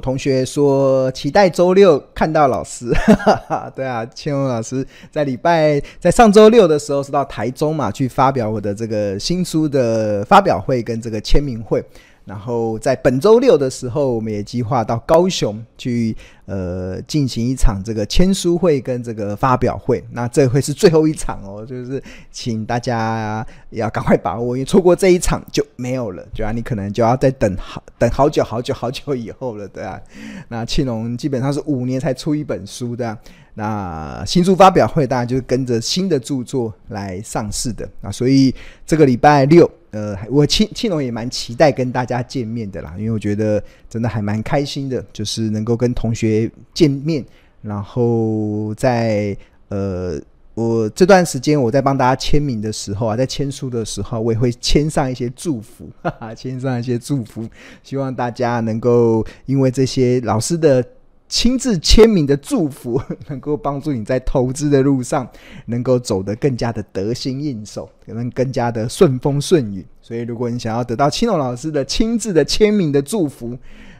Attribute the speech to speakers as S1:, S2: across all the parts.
S1: 同学说期待周六看到老师，对啊，千荣老师在礼拜在上周六的时候是到台中嘛，去发表我的这个新书的发表会跟这个签名会。然后在本周六的时候，我们也计划到高雄去，呃，进行一场这个签书会跟这个发表会。那这会是最后一场哦，就是请大家要赶快把握，因为错过这一场就没有了，对啊，你可能就要再等好等好久好久好久以后了，对啊。那庆隆基本上是五年才出一本书的。那新书发表会当然就是跟着新的著作来上市的啊，所以这个礼拜六，呃，我庆庆龙也蛮期待跟大家见面的啦，因为我觉得真的还蛮开心的，就是能够跟同学见面，然后在呃，我这段时间我在帮大家签名的时候啊，在签书的时候，我也会签上一些祝福，哈哈，签上一些祝福，希望大家能够因为这些老师的。亲自签名的祝福，能够帮助你在投资的路上能够走得更加的得心应手，可能更加的顺风顺雨。所以，如果你想要得到青龙老师的亲自的签名的祝福，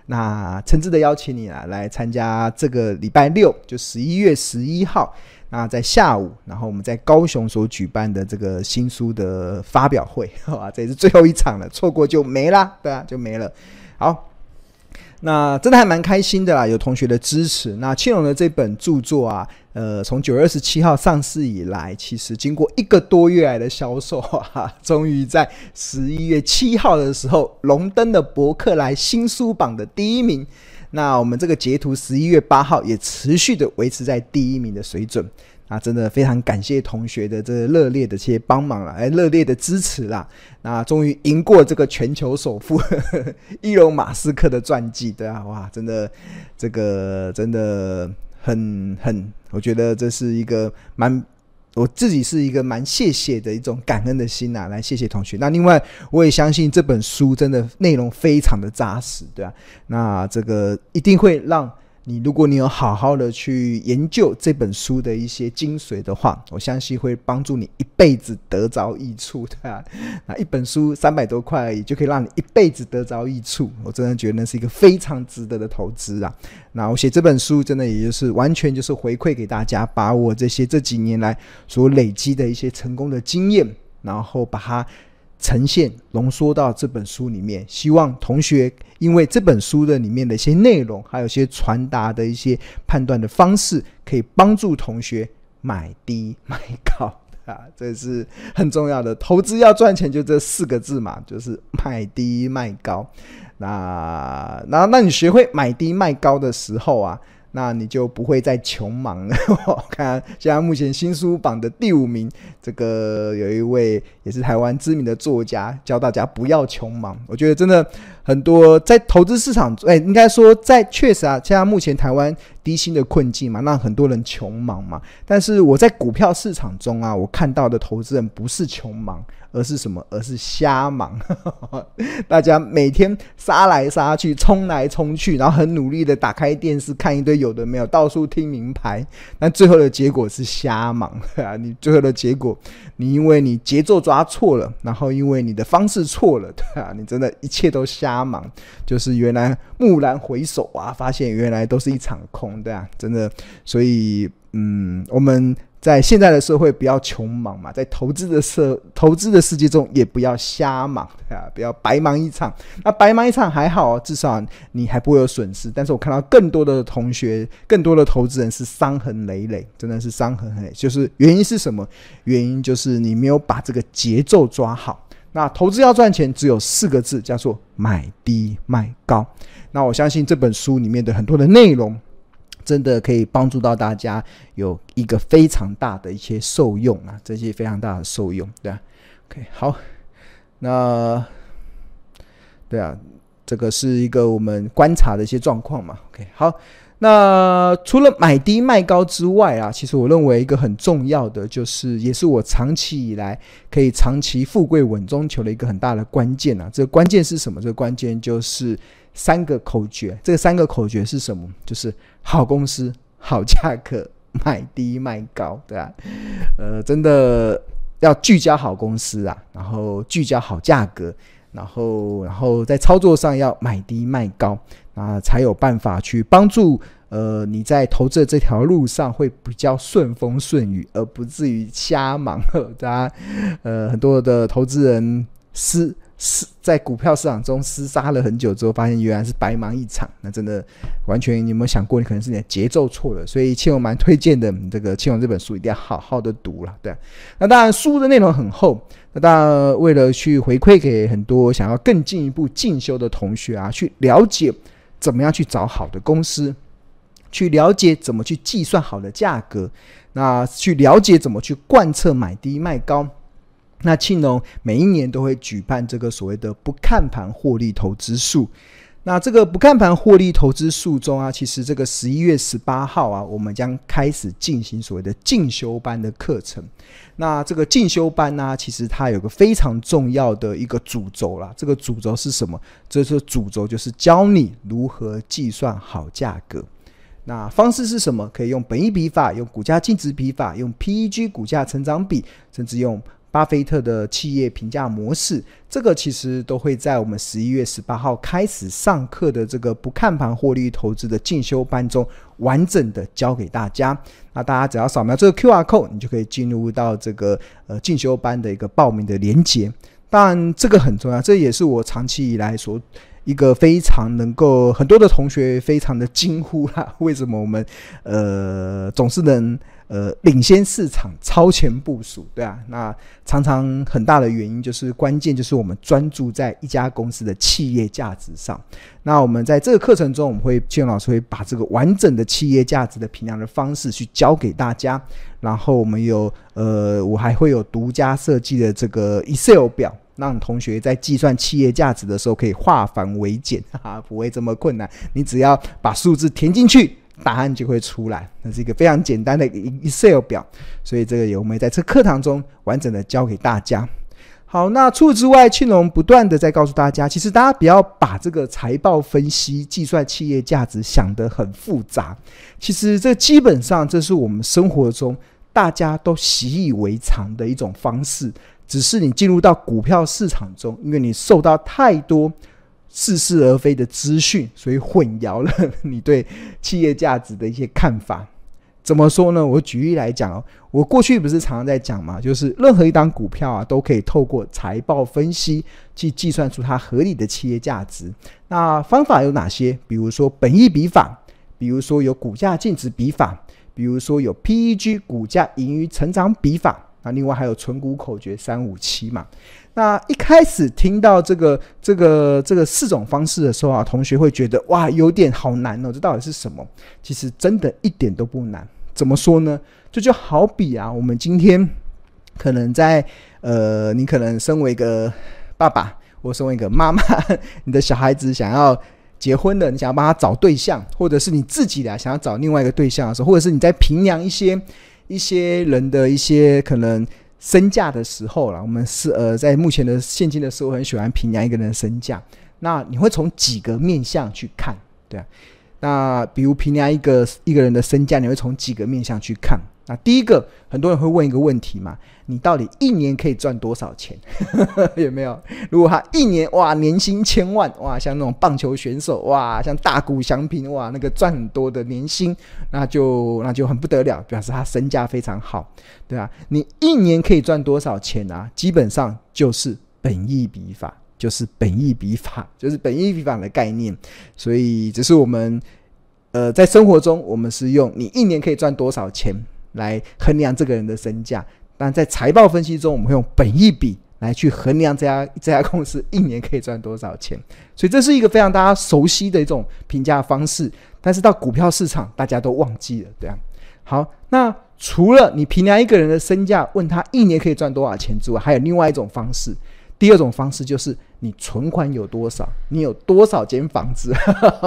S1: 那诚挚的邀请你啊，来参加这个礼拜六，就十一月十一号，那在下午，然后我们在高雄所举办的这个新书的发表会，哇，这也是最后一场了，错过就没啦，对啊，就没了。好。那真的还蛮开心的啦，有同学的支持。那庆荣的这本著作啊，呃，从九月二十七号上市以来，其实经过一个多月来的销售啊，终于在十一月七号的时候荣登了博客来新书榜的第一名。那我们这个截图十一月八号也持续的维持在第一名的水准。啊，真的非常感谢同学的这热烈的这些帮忙了，哎，热烈的支持啦。那终于赢过这个全球首富 伊隆马斯克的传记，对啊，哇，真的这个真的很很，我觉得这是一个蛮，我自己是一个蛮谢谢的一种感恩的心呐、啊，来谢谢同学。那另外我也相信这本书真的内容非常的扎实，对啊，那这个一定会让。你如果你有好好的去研究这本书的一些精髓的话，我相信会帮助你一辈子得着益处，的，那一本书三百多块而已，就可以让你一辈子得着益处，我真的觉得那是一个非常值得的投资啊。那我写这本书，真的也就是完全就是回馈给大家，把我这些这几年来所累积的一些成功的经验，然后把它。呈现浓缩到这本书里面，希望同学因为这本书的里面的一些内容，还有一些传达的一些判断的方式，可以帮助同学买低卖高啊，这是很重要的。投资要赚钱，就这四个字嘛，就是买低卖高。那那那你学会买低卖高的时候啊。那你就不会再穷忙了。我看现在目前新书榜的第五名，这个有一位也是台湾知名的作家，教大家不要穷忙。我觉得真的很多在投资市场，哎，应该说在确实啊，现在目前台湾低薪的困境嘛，让很多人穷忙嘛。但是我在股票市场中啊，我看到的投资人不是穷忙。而是什么？而是瞎忙。大家每天杀来杀去，冲来冲去，然后很努力的打开电视看一堆有的没有，到处听名牌，但最后的结果是瞎忙 啊！你最后的结果，你因为你节奏抓错了，然后因为你的方式错了，对 啊，你真的一切都瞎忙，就是原来蓦然回首啊，发现原来都是一场空，对啊，真的，所以嗯，我们。在现在的社会，不要穷忙嘛，在投资的社投资的世界中，也不要瞎忙啊，不要白忙一场。那白忙一场还好，至少你还不会有损失。但是我看到更多的同学，更多的投资人是伤痕累累，真的是伤痕累累。就是原因是什么？原因就是你没有把这个节奏抓好。那投资要赚钱，只有四个字，叫做买低卖高。那我相信这本书里面的很多的内容。真的可以帮助到大家有一个非常大的一些受用啊，这些非常大的受用，对啊，OK，好，那对啊，这个是一个我们观察的一些状况嘛，OK，好，那除了买低卖高之外啊，其实我认为一个很重要的，就是也是我长期以来可以长期富贵稳中求的一个很大的关键啊，这个关键是什么？这个关键就是。三个口诀，这三个口诀是什么？就是好公司、好价格、买低卖高，对吧？呃，真的要聚焦好公司啊，然后聚焦好价格，然后然后在操作上要买低卖高，啊，才有办法去帮助呃你在投资的这条路上会比较顺风顺雨，而不至于瞎忙。大家呃很多的投资人是。是在股票市场中厮杀了很久之后，发现原来是白忙一场。那真的完全，你有没有想过，你可能是你的节奏错了？所以庆隆蛮推荐的，这个庆隆这本书一定要好好的读了。对，那当然书的内容很厚。那当然为了去回馈给很多想要更进一步进修的同学啊，去了解怎么样去找好的公司，去了解怎么去计算好的价格，那去了解怎么去贯彻买低卖高。那庆隆每一年都会举办这个所谓的不看盘获利投资术。那这个不看盘获利投资术中啊，其实这个十一月十八号啊，我们将开始进行所谓的进修班的课程。那这个进修班呢、其实它有个非常重要的一个主轴啦。这个主轴是什么？这是主轴就是教你如何计算好价格。那方式是什么？可以用本益比法，用股价净值比法，用 PEG 股价成长比，甚至用。巴菲特的企业评价模式，这个其实都会在我们十一月十八号开始上课的这个不看盘获利投资的进修班中，完整的教给大家。那大家只要扫描这个 QR code，你就可以进入到这个呃进修班的一个报名的连接。当然，这个很重要，这也是我长期以来所一个非常能够很多的同学非常的惊呼啦。为什么我们呃总是能？呃，领先市场，超前部署，对啊，那常常很大的原因就是关键就是我们专注在一家公司的企业价值上。那我们在这个课程中，我们会庆隆老师会把这个完整的企业价值的评量的方式去教给大家。然后我们有呃，我还会有独家设计的这个 Excel 表，让同学在计算企业价值的时候可以化繁为简，哈哈，不会这么困难。你只要把数字填进去。答案就会出来，那是一个非常简单的 Excel 表，所以这个也我们在这课堂中完整的教给大家。好，那除此之外，庆隆不断的在告诉大家，其实大家不要把这个财报分析、计算企业价值想得很复杂，其实这基本上这是我们生活中大家都习以为常的一种方式，只是你进入到股票市场中，因为你受到太多。似是而非的资讯，所以混淆了 你对企业价值的一些看法。怎么说呢？我举例来讲哦，我过去不是常常在讲嘛，就是任何一档股票啊，都可以透过财报分析去计算出它合理的企业价值。那方法有哪些？比如说本益比法，比如说有股价净值比法，比如说有 PEG 股价盈余成长比法。那另外还有存股口诀三五七嘛。那一开始听到这个这个这个四种方式的时候啊，同学会觉得哇，有点好难哦，这到底是什么？其实真的一点都不难。怎么说呢？这就好比啊，我们今天可能在呃，你可能身为一个爸爸，或身为一个妈妈，你的小孩子想要结婚的，你想要帮他找对象，或者是你自己的想要找另外一个对象的时候，或者是你在评量一些一些人的一些可能。身价的时候了，我们是呃，在目前的现今的社会很喜欢评价一个人的身价。那你会从几个面相去看，对啊？那比如评价一个一个人的身价，你会从几个面相去看？那第一个，很多人会问一个问题嘛，你到底一年可以赚多少钱？有没有？如果他一年哇年薪千万哇，像那种棒球选手哇，像大谷翔平哇，那个赚很多的年薪，那就那就很不得了，表示他身价非常好，对啊，你一年可以赚多少钱啊？基本上就是本意比法，就是本意比法，就是本意比法的概念。所以这是我们呃在生活中，我们是用你一年可以赚多少钱。来衡量这个人的身价，但在财报分析中，我们会用本益比来去衡量这家 这家公司一年可以赚多少钱。所以这是一个非常大家熟悉的一种评价方式，但是到股票市场大家都忘记了，对啊。好，那除了你评量一个人的身价，问他一年可以赚多少钱之外，还有另外一种方式。第二种方式就是你存款有多少，你有多少间房子，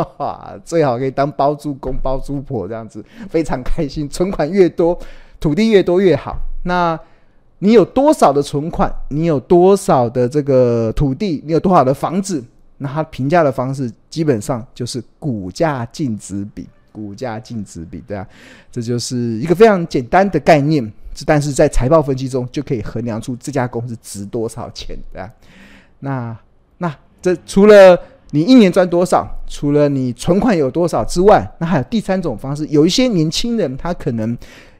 S1: 最好可以当包租公包租婆这样子，非常开心。存款越多，土地越多越好。那你有多少的存款？你有多少的这个土地？你有多少的房子？那他评价的方式基本上就是股价净值比，股价净值比，对啊，这就是一个非常简单的概念。但是在财报分析中就可以衡量出这家公司值多少钱，对吧？那那这除了你一年赚多少，除了你存款有多少之外，那还有第三种方式。有一些年轻人，他可能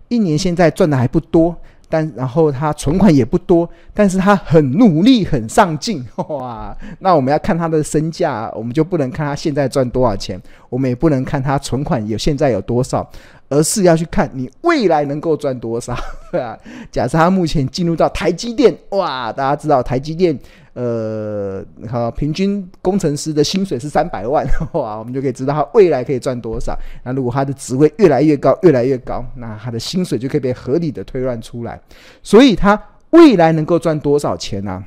S1: 一年现在赚的还不多，但然后他存款也不多，但是他很努力、很上进，哇！那我们要看他的身价，我们就不能看他现在赚多少钱，我们也不能看他存款有现在有多少。而是要去看你未来能够赚多少，对 啊。假设他目前进入到台积电，哇，大家知道台积电，呃，好，平均工程师的薪水是三百万，哇，我们就可以知道他未来可以赚多少。那如果他的职位越来越高，越来越高，那他的薪水就可以被合理的推断出来。所以，他未来能够赚多少钱呢、啊？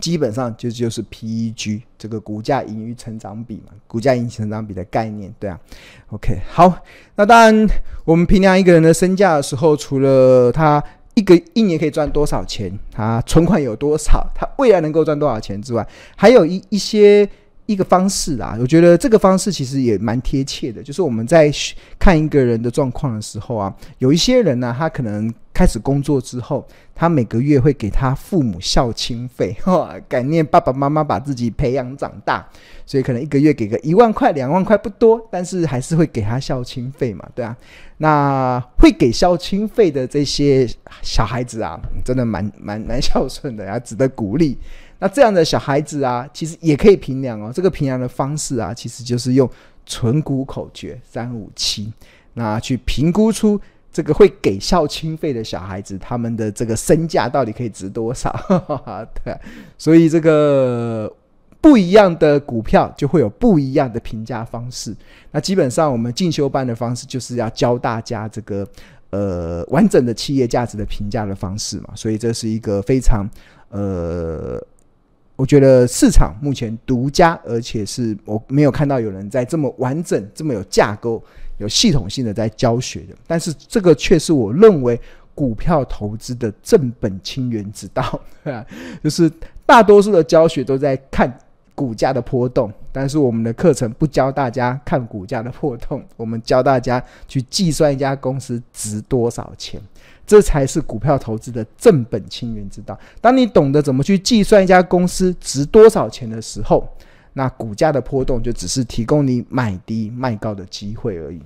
S1: 基本上就就是 PEG 这个股价盈余成长比嘛，股价盈余成长比的概念，对啊。OK，好，那当然我们评量一个人的身价的时候，除了他一个一年可以赚多少钱，他存款有多少，他未来能够赚多少钱之外，还有一一些。一个方式啊，我觉得这个方式其实也蛮贴切的。就是我们在看一个人的状况的时候啊，有一些人呢、他可能开始工作之后，他每个月会给他父母孝亲费，哈，感念爸爸妈妈把自己培养长大，所以可能一个月给个一万块、两万块不多，但是还是会给他孝亲费嘛，对啊。那会给孝亲费的这些小孩子啊，真的蛮蛮蛮孝顺的，呀，值得鼓励。那这样的小孩子啊，其实也可以评量哦。这个评量的方式啊，其实就是用存股口诀三五七，那去评估出这个会给孝亲费的小孩子，他们的这个身价到底可以值多少？对，所以这个不一样的股票就会有不一样的评价方式。那基本上我们进修班的方式就是要教大家这个呃完整的企业价值的评价的方式嘛。所以这是一个非常呃。我觉得市场目前独家，而且是我没有看到有人在这么完整、这么有架构、有系统性的在教学的。但是这个却是我认为股票投资的正本清源之道，对啊，就是大多数的教学都在看股价的波动，但是我们的课程不教大家看股价的波动，我们教大家去计算一家公司值多少钱。这才是股票投资的正本清源之道。当你懂得怎么去计算一家公司值多少钱的时候，那股价的波动就只是提供你买低卖高的机会而已。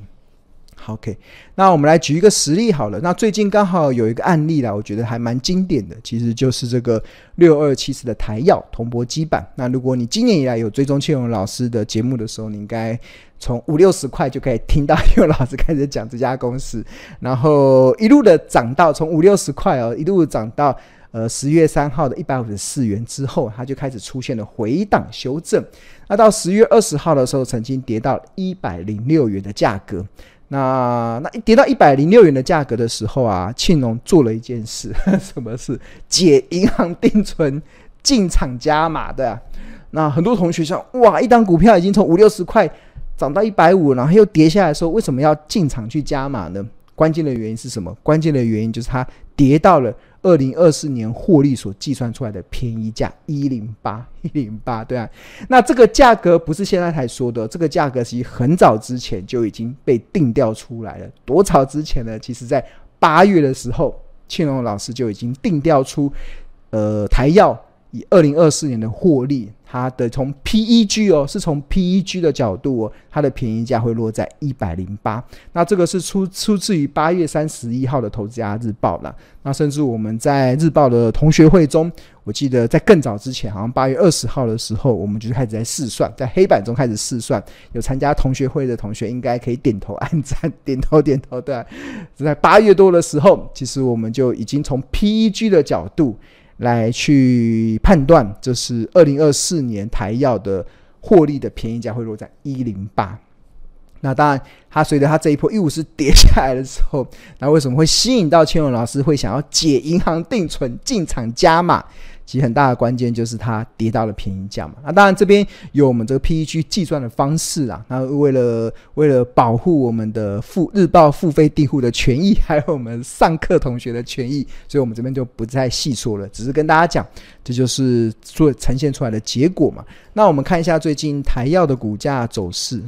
S1: ，OK，那我们来举一个实例好了。那最近刚好有一个案例啦，我觉得还蛮经典的，其实就是这个六二七四的台耀铜箔基板。那如果你今年以来有追踪庆荣老师的节目的时候，你应该从五六十块就可以听到庆荣老师开始讲这家公司，然后一路的涨到从五六十块哦，一路涨到呃十月三号的一百五十四元之后，它就开始出现了回档修正。那到十月二十号的时候，曾经跌到一百零六元的价格。那那一跌到一百零六元的价格的时候啊，庆农做了一件事，什么事？解银行定存进场加码的啊。那很多同学想，哇，一档股票已经从五六十块涨到一百五，然后又跌下来说，为什么要进场去加码呢？关键的原因是什么？关键的原因就是它跌到了。二零二四年获利所计算出来的便宜价一零八一零八，对啊，那这个价格不是现在才说的，这个价格其实很早之前就已经被定调出来了。多早之前呢？其实在八月的时候，庆荣老师就已经定调出，呃，台药以二零二四年的获利。它的从 PEG 哦，是从 PEG 的角度哦，它的便宜价会落在一百零八。那这个是出出自于八月三十一号的《投资家日报》了。那甚至我们在日报的同学会中，我记得在更早之前，好像八月二十号的时候，我们就开始在试算，在黑板中开始试算。有参加同学会的同学应该可以点头按赞，点头点头。对，在八月多的时候，其实我们就已经从 PEG 的角度。来去判断，这是二零二四年台药的获利的便宜价会落在一零八。那当然，它随着它这一波一五四跌下来的时候，那为什么会吸引到千文老师会想要解银行定存进场加码？其实很大的关键就是它跌到了便宜价嘛。那当然这边有我们这个 PEG 计算的方式啊。那为了为了保护我们的付日报付费订户的权益，还有我们上课同学的权益，所以我们这边就不再细说了，只是跟大家讲，这就是做呈现出来的结果嘛。那我们看一下最近台药的股价走势。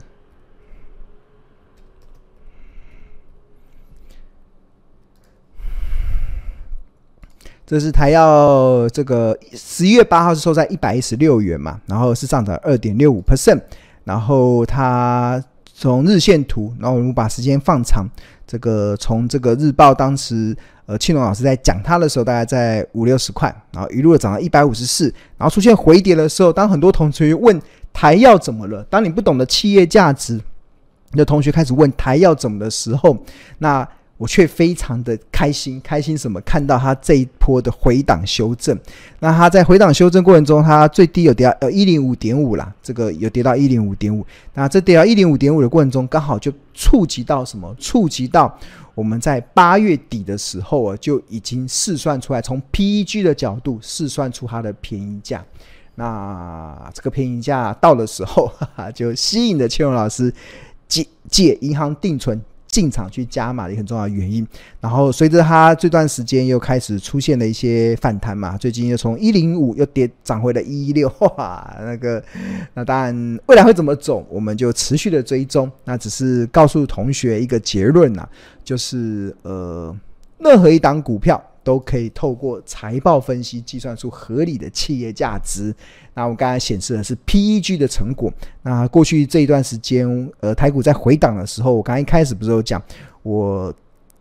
S1: 这是台药这个十一月八号是收在一百一十六元嘛，然后是上涨二点六五 percent，然后它从日线图，然后我们把时间放长，这个从这个日报当时呃庆隆老师在讲它的时候，大概在五六十块，然后一路的涨到一百五十四，然后出现回跌的时候，当很多同学问台药怎么了，当你不懂得企业价值你的同学开始问台药怎么的时候，那。我却非常的开心，开心什么？看到它这一波的回档修正，那它在回档修正过程中，它最低有跌到呃一零五点五啦，这个有跌到一零五点五。那这跌到一零五点五的过程中，刚好就触及到什么？触及到我们在八月底的时候啊，就已经试算出来，从 PEG 的角度试算出它的便宜价。那这个便宜价到的时候，哈哈，就吸引了千荣老师借借银行定存。进场去加码的一个重要原因，然后随着它这段时间又开始出现了一些反弹嘛，最近又从一零五又跌涨回了一一六，哇，那个，那当然未来会怎么走，我们就持续的追踪。那只是告诉同学一个结论呐、啊，就是呃，任何一档股票。都可以透过财报分析计算出合理的企业价值。那我刚才显示的是 PEG 的成果。那过去这一段时间，呃，台股在回档的时候，我刚一开始不是有讲，我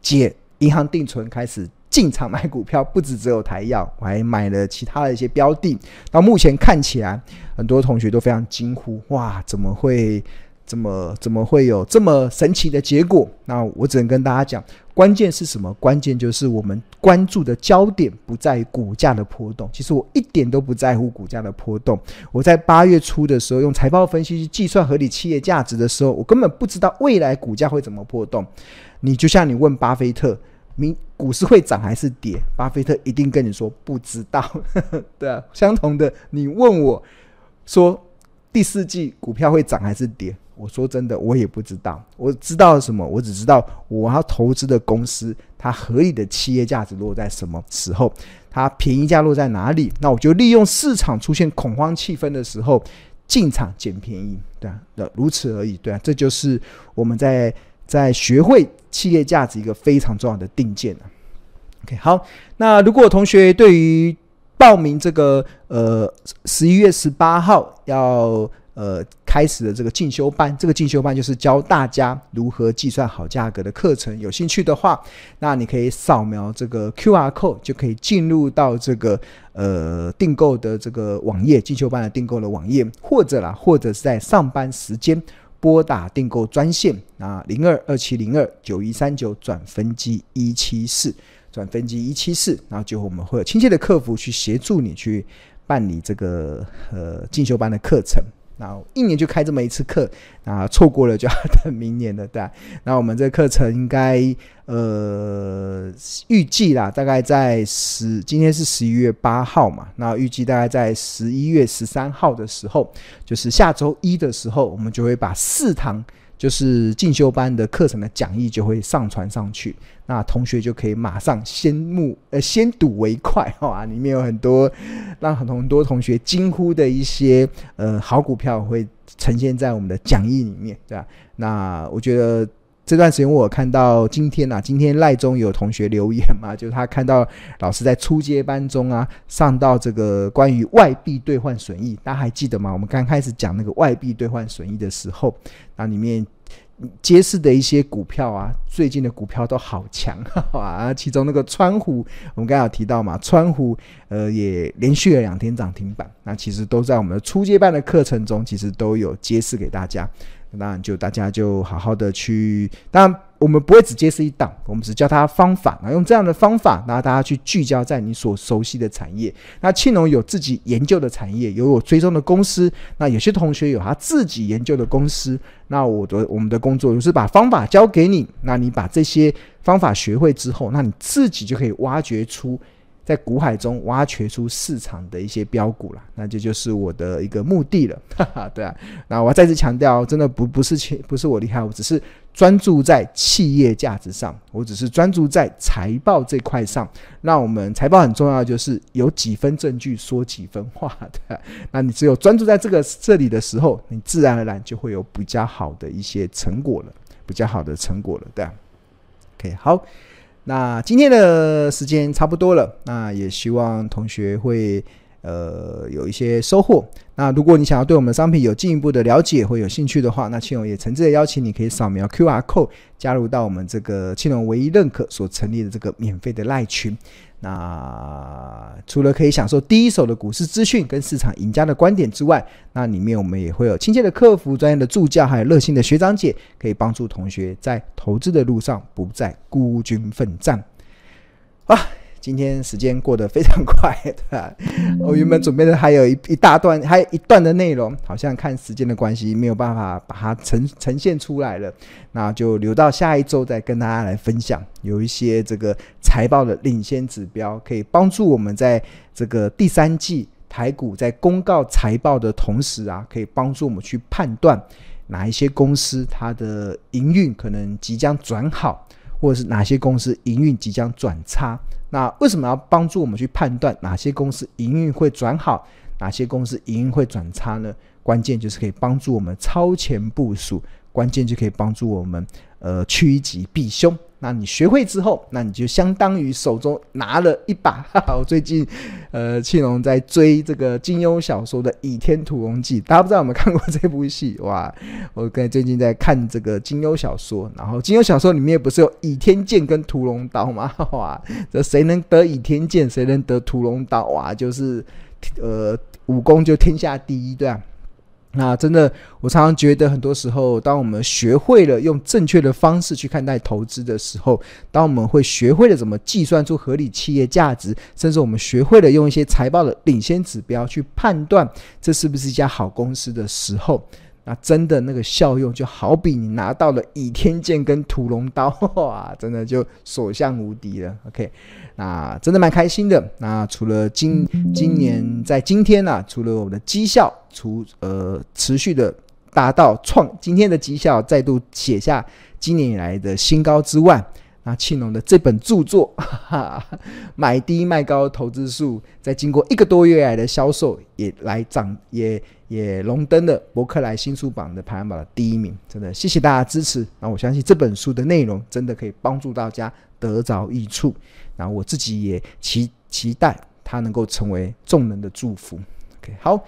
S1: 借银行定存开始进场买股票，不止只有台药，我还买了其他的一些标的。到目前看起来，很多同学都非常惊呼：哇，怎么会？怎么怎么会有这么神奇的结果？那我只能跟大家讲，关键是什么？关键就是我们关注的焦点不在于股价的波动。其实我一点都不在乎股价的波动。我在八月初的时候用财报分析去计算合理企业价值的时候，我根本不知道未来股价会怎么波动。你就像你问巴菲特，明股市会涨还是跌？巴菲特一定跟你说不知道。对啊，相同的，你问我说第四季股票会涨还是跌？我说真的，我也不知道。我知道什么？我只知道我要投资的公司，它合理的企业价值落在什么时候，它便宜价落在哪里？那我就利用市场出现恐慌气氛的时候进场捡便宜，对啊，那如此而已，对啊，这就是我们在在学会企业价值一个非常重要的定见。OK，好，那如果同学对于报名这个呃十一月十八号要。呃，开始的这个进修班，这个进修班就是教大家如何计算好价格的课程。有兴趣的话，那你可以扫描这个 QR code，就可以进入到这个呃订购的这个网页，进修班的订购的网页，或者啦，或者是在上班时间拨打订购专线啊，零二二七零二九一三九转分机一七四转分机一七四，然后就我们会有亲切的客服去协助你去办理这个呃进修班的课程。然后一年就开这么一次课，啊，错过了就要等明年了，对？那我们这课程应该呃预计啦，大概在十，今天是十一月八号嘛，那预计大概在十一月十三号的时候，就是下周一的时候，我们就会把四堂。就是进修班的课程的讲义就会上传上去，那同学就可以马上先目呃先睹为快哈，里面有很多让很多很多同学惊呼的一些呃好股票会呈现在我们的讲义里面，对吧？那我觉得这段时间我看到今天、啊，今天赖中有同学留言嘛，就是他看到老师在初阶班中啊上到这个关于外币兑换损益，大家还记得吗？我们刚开始讲那个外币兑换损益的时候。那里面揭示的一些股票啊，最近的股票都好强 啊！其中那个川湖，我们刚才有提到嘛，川湖呃也连续了两天涨停板。那其实都在我们的初阶班的课程中，其实都有揭示给大家。当然，就大家就好好的去。当然，我们不会只揭示一档，我们只教他方法。那用这样的方法，然后大家去聚焦在你所熟悉的产业。那庆隆有自己研究的产业，有我追踪的公司。那有些同学有他自己研究的公司。那我的我们的工作就是把方法教给你。那你把这些方法学会之后，那你自己就可以挖掘出。在股海中挖掘出市场的一些标股了，那这就是我的一个目的了，哈哈，对啊。那我要再次强调，真的不不是不是我厉害，我只是专注在企业价值上，我只是专注在财报这块上。那我们财报很重要，就是有几分证据说几分话，对啊。那你只有专注在这个这里的时候，你自然而然就会有比较好的一些成果了，比较好的成果了，对啊。OK，好。那今天的时间差不多了，那也希望同学会呃有一些收获。那如果你想要对我们商品有进一步的了解或有兴趣的话，那庆隆也诚挚的邀请你可以扫描 QR code 加入到我们这个庆隆唯一认可所成立的这个免费的赖群。那除了可以享受第一手的股市资讯跟市场赢家的观点之外，那里面我们也会有亲切的客服、专业的助教，还有热心的学长姐，可以帮助同学在投资的路上不再孤军奋战。啊！今天时间过得非常快，对吧？我原本准备的还有一一大段，还有一段的内容，好像看时间的关系，没有办法把它呈呈现出来了。那就留到下一周再跟大家来分享。有一些这个财报的领先指标，可以帮助我们在这个第三季台股在公告财报的同时啊，可以帮助我们去判断哪一些公司它的营运可能即将转好，或者是哪些公司营运即将转差。那为什么要帮助我们去判断哪些公司营运会转好，哪些公司营运会转差呢？关键就是可以帮助我们超前部署，关键就可以帮助我们呃趋吉避凶。那你学会之后，那你就相当于手中拿了一把。哈哈，我最近，呃，庆隆在追这个金庸小说的《倚天屠龙记》，大家不知道有没有看过这部戏？哇，我跟最近在看这个金庸小说，然后金庸小说里面不是有倚天剑跟屠龙刀吗？哇，这谁能得倚天剑，谁能得屠龙刀啊？就是，呃，武功就天下第一，对啊。那真的，我常常觉得，很多时候，当我们学会了用正确的方式去看待投资的时候，当我们会学会了怎么计算出合理企业价值，甚至我们学会了用一些财报的领先指标去判断这是不是一家好公司的时候。那真的那个效用就好比你拿到了倚天剑跟屠龙刀，哇，真的就所向无敌了。OK，那真的蛮开心的。那除了今今年在今天呢、啊，除了我们的绩效，除呃持续的达到创今天的绩效再度写下今年以来的新高之外。那庆隆的这本著作 哈哈，买低卖高投资术，在经过一个多月来的销售，也来涨，也也荣登了博客来新书榜的排行榜的第一名。真的，谢谢大家支持。那我相信这本书的内容真的可以帮助大家得着益处。然后我自己也期期待它能够成为众人的祝福。OK，好，